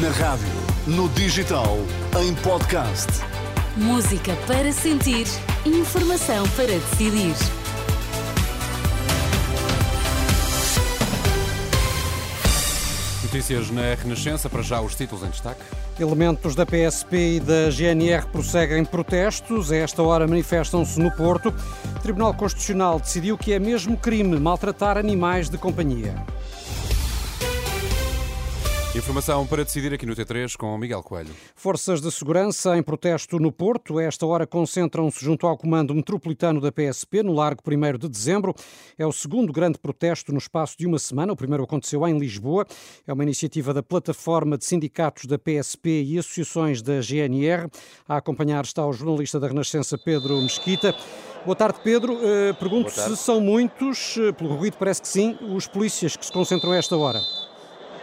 Na rádio, no digital, em podcast. Música para sentir, informação para decidir. Notícias na Renascença, para já os títulos em destaque. Elementos da PSP e da GNR prosseguem protestos. A esta hora manifestam-se no Porto. O Tribunal Constitucional decidiu que é mesmo crime maltratar animais de companhia. Informação para decidir aqui no T3 com Miguel Coelho. Forças de segurança em protesto no Porto. A esta hora concentram-se junto ao comando metropolitano da PSP, no Largo 1 de dezembro. É o segundo grande protesto no espaço de uma semana. O primeiro aconteceu em Lisboa. É uma iniciativa da plataforma de sindicatos da PSP e associações da GNR. A acompanhar está o jornalista da Renascença, Pedro Mesquita. Boa tarde, Pedro. Uh, pergunto se são muitos, uh, pelo ruído parece que sim, os polícias que se concentram a esta hora.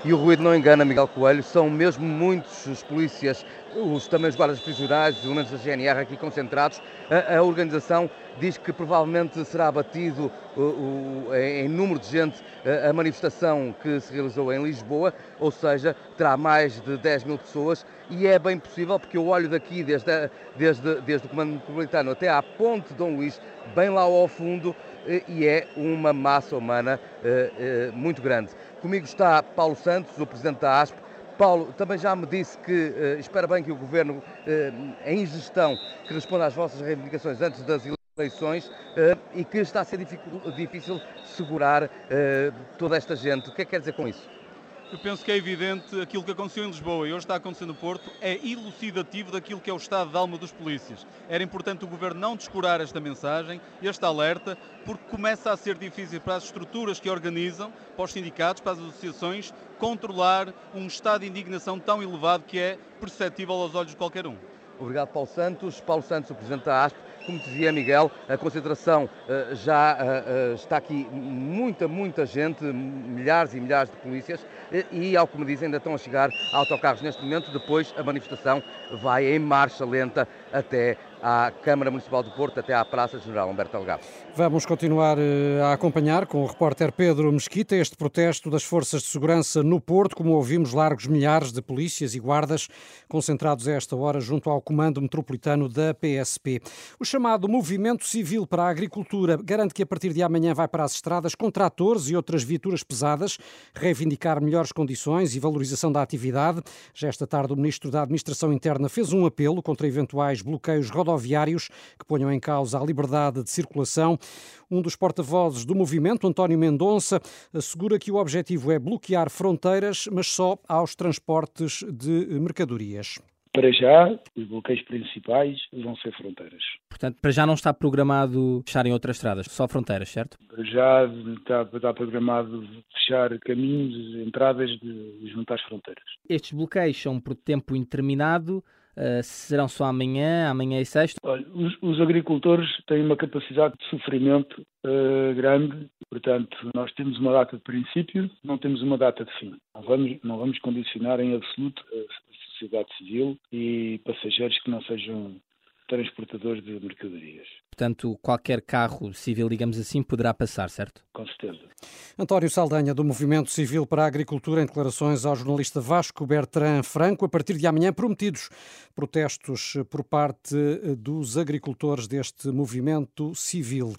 E o ruído não engana Miguel Coelho, são mesmo muitos os polícias, os, também os guardas prisionais, os elementos da GNR aqui concentrados. A, a organização diz que provavelmente será abatido uh, em número de gente a manifestação que se realizou em Lisboa, ou seja, terá mais de 10 mil pessoas. E é bem possível porque eu olho daqui desde, a, desde, desde o Comando Metropolitano até à Ponte Dom Luís, bem lá ao fundo, e é uma massa humana muito grande. Comigo está Paulo Santos, o Presidente da ASP. Paulo, também já me disse que uh, espera bem que o Governo, uh, em gestão, que responda às vossas reivindicações antes das eleições uh, e que está a ser difícil segurar toda esta gente. O que é que quer dizer com isso? Eu penso que é evidente aquilo que aconteceu em Lisboa e hoje está acontecendo no Porto é elucidativo daquilo que é o estado de alma dos polícias. Era importante o Governo não descurar esta mensagem, este alerta, porque começa a ser difícil para as estruturas que organizam, para os sindicatos, para as associações, controlar um estado de indignação tão elevado que é perceptível aos olhos de qualquer um. Obrigado, Paulo Santos. Paulo Santos, o Presidente da ASP. Como dizia Miguel, a concentração uh, já uh, uh, está aqui muita, muita gente, milhares e milhares de polícias, e, ao que me dizem, ainda estão a chegar autocarros neste momento. Depois a manifestação vai em marcha lenta até à Câmara Municipal do Porto até à Praça General Humberto Delgado. Vamos continuar eh, a acompanhar com o repórter Pedro Mesquita este protesto das forças de segurança no Porto, como ouvimos, largos milhares de polícias e guardas concentrados a esta hora junto ao comando metropolitano da PSP. O chamado Movimento Civil para a Agricultura garante que a partir de amanhã vai para as estradas com tratores e outras viaturas pesadas, reivindicar melhores condições e valorização da atividade. Já esta tarde o Ministro da Administração Interna fez um apelo contra eventuais bloqueios rodoviários rodoviários que ponham em causa a liberdade de circulação. Um dos porta-vozes do movimento, António Mendonça, assegura que o objetivo é bloquear fronteiras, mas só aos transportes de mercadorias. Para já, os bloqueios principais vão ser fronteiras. Portanto, para já não está programado fecharem outras estradas, só fronteiras, certo? Para já está, está programado fechar caminhos, entradas de, junto às fronteiras. Estes bloqueios são por tempo indeterminado. Uh, serão só amanhã, amanhã e sexta? Olha, os, os, agricultores têm uma capacidade de sofrimento uh, grande, portanto, nós temos uma data de princípio, não temos uma data de fim. Não vamos, não vamos condicionar em absoluto a sociedade civil e passageiros que não sejam transportadores de mercadorias. Portanto, qualquer carro civil, digamos assim, poderá passar, certo? Com certeza. António Saldanha, do Movimento Civil para a Agricultura, em declarações ao jornalista Vasco Bertrand Franco, a partir de amanhã prometidos protestos por parte dos agricultores deste movimento civil.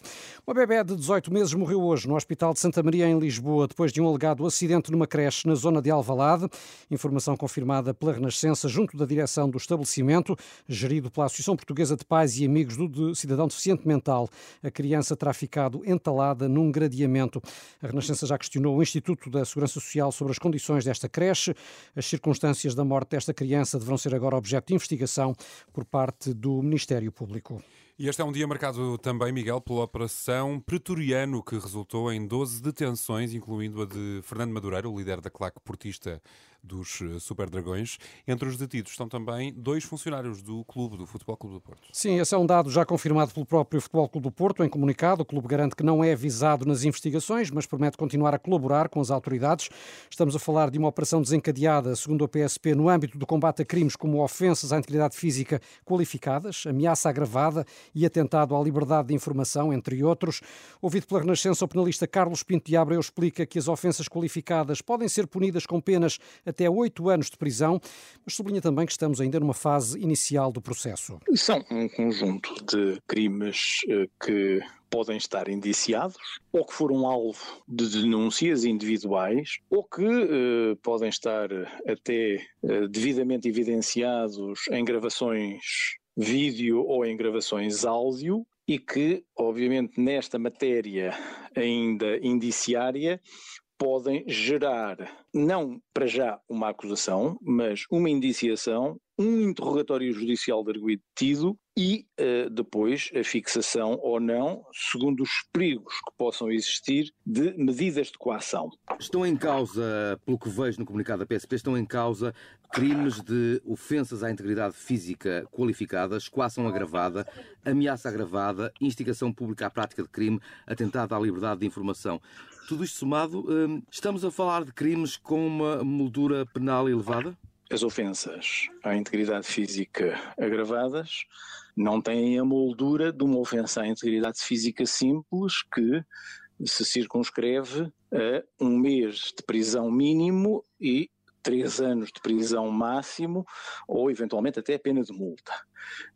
Uma bebé de 18 meses morreu hoje no Hospital de Santa Maria, em Lisboa, depois de um alegado acidente numa creche na zona de Alvalade. Informação confirmada pela Renascença junto da direção do estabelecimento, gerido pela Associação Portuguesa de Pais e Amigos do Cidadão Deficiente deficiente mental. A criança terá ficado entalada num gradeamento. A Renascença já questionou o Instituto da Segurança Social sobre as condições desta creche. As circunstâncias da morte desta criança deverão ser agora objeto de investigação por parte do Ministério Público. E este é um dia marcado também, Miguel, pela Operação Pretoriano, que resultou em 12 detenções, incluindo a de Fernando Madureira, o líder da claque portista dos eh, Super Dragões. Entre os detidos estão também dois funcionários do clube, do Futebol Clube do Porto. Sim, esse é um dado já confirmado pelo próprio Futebol Clube do Porto. Em comunicado, o clube garante que não é avisado nas investigações, mas promete continuar a colaborar com as autoridades. Estamos a falar de uma operação desencadeada, segundo a PSP, no âmbito do combate a crimes como ofensas à integridade física qualificadas, ameaça agravada e atentado à liberdade de informação, entre outros. Ouvido pela Renascença, o penalista Carlos Pinto de Abreu explica que as ofensas qualificadas podem ser punidas com penas até oito anos de prisão, mas sublinha também que estamos ainda numa fase inicial do processo. São um conjunto de crimes eh, que podem estar indiciados ou que foram alvo de denúncias individuais ou que eh, podem estar até eh, devidamente evidenciados em gravações vídeo ou em gravações áudio e que, obviamente, nesta matéria ainda indiciária, podem gerar, não para já uma acusação, mas uma indiciação, um interrogatório judicial de arguido e uh, depois a fixação ou não, segundo os perigos que possam existir, de medidas de coação. Estão em causa, pelo que vejo no comunicado da PSP, estão em causa crimes de ofensas à integridade física qualificadas, coação agravada, ameaça agravada, instigação pública à prática de crime, atentado à liberdade de informação. Tudo isto somado, hum, estamos a falar de crimes com uma moldura penal elevada? As ofensas à integridade física agravadas não têm a moldura de uma ofensa à integridade física simples que se circunscreve a um mês de prisão mínimo e três anos de prisão máximo ou eventualmente até pena de multa.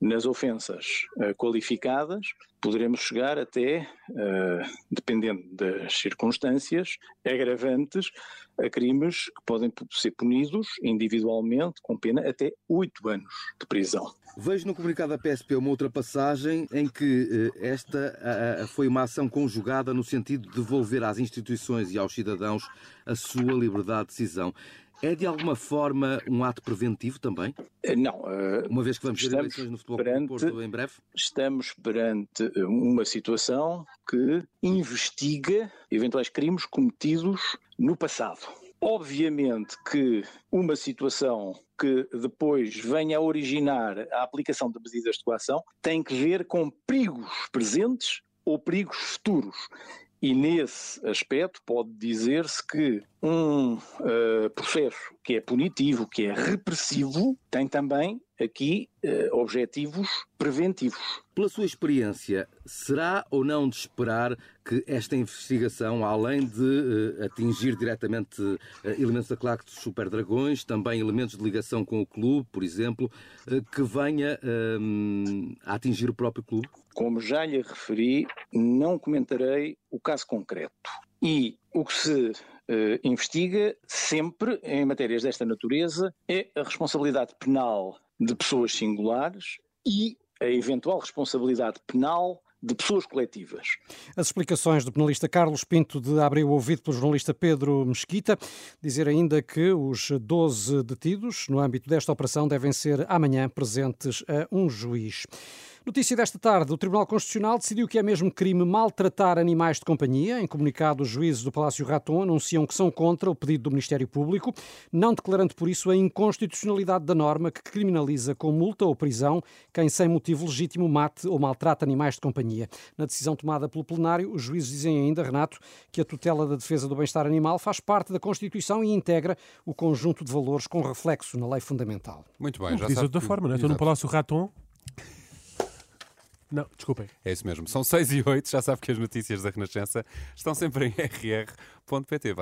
Nas ofensas uh, qualificadas, poderemos chegar até, uh, dependendo das circunstâncias, agravantes a crimes que podem ser punidos individualmente com pena até oito anos de prisão. Vejo no comunicado da PSP uma outra passagem em que uh, esta foi uma ação conjugada no sentido de devolver às instituições e aos cidadãos a sua liberdade de decisão. É de alguma forma um ato preventivo também? Eh, não. Uh, uma vez que vamos ter eleições no futebol perante, Porto em breve? Estamos perante eh, uma situação que investiga eventuais crimes cometidos no passado. Obviamente que uma situação que depois venha a originar a aplicação de medidas de coação tem que ver com perigos presentes ou perigos futuros. E nesse aspecto pode dizer-se que um uh, processo que é punitivo, que é repressivo, tem também aqui uh, objetivos preventivos. Pela sua experiência, será ou não de esperar que esta investigação, além de uh, atingir diretamente uh, elementos da claque dos Super Dragões, também elementos de ligação com o clube, por exemplo, que venha a atingir o próprio clube? Como já lhe referi, não comentarei o caso concreto. E o que se uh, investiga sempre em matérias desta natureza é a responsabilidade penal de pessoas singulares e a eventual responsabilidade penal de pessoas coletivas. As explicações do penalista Carlos Pinto de Abreu, ouvido pelo jornalista Pedro Mesquita, dizer ainda que os 12 detidos no âmbito desta operação devem ser amanhã presentes a um juiz. Notícia desta tarde: o Tribunal Constitucional decidiu que é mesmo crime maltratar animais de companhia. Em comunicado, os juízes do Palácio Raton anunciam que são contra o pedido do Ministério Público, não declarando por isso a inconstitucionalidade da norma que criminaliza com multa ou prisão quem, sem motivo legítimo, mate ou maltrata animais de companhia. Na decisão tomada pelo plenário, os juízes dizem ainda, Renato, que a tutela da defesa do bem-estar animal faz parte da Constituição e integra o conjunto de valores com reflexo na lei fundamental. Muito bem, já sabe. De outra que... forma, não é? Estou no Palácio Raton não, desculpem. É isso mesmo. São 6 e 8. Já sabe que as notícias da Renascença estão sempre em rr.pt.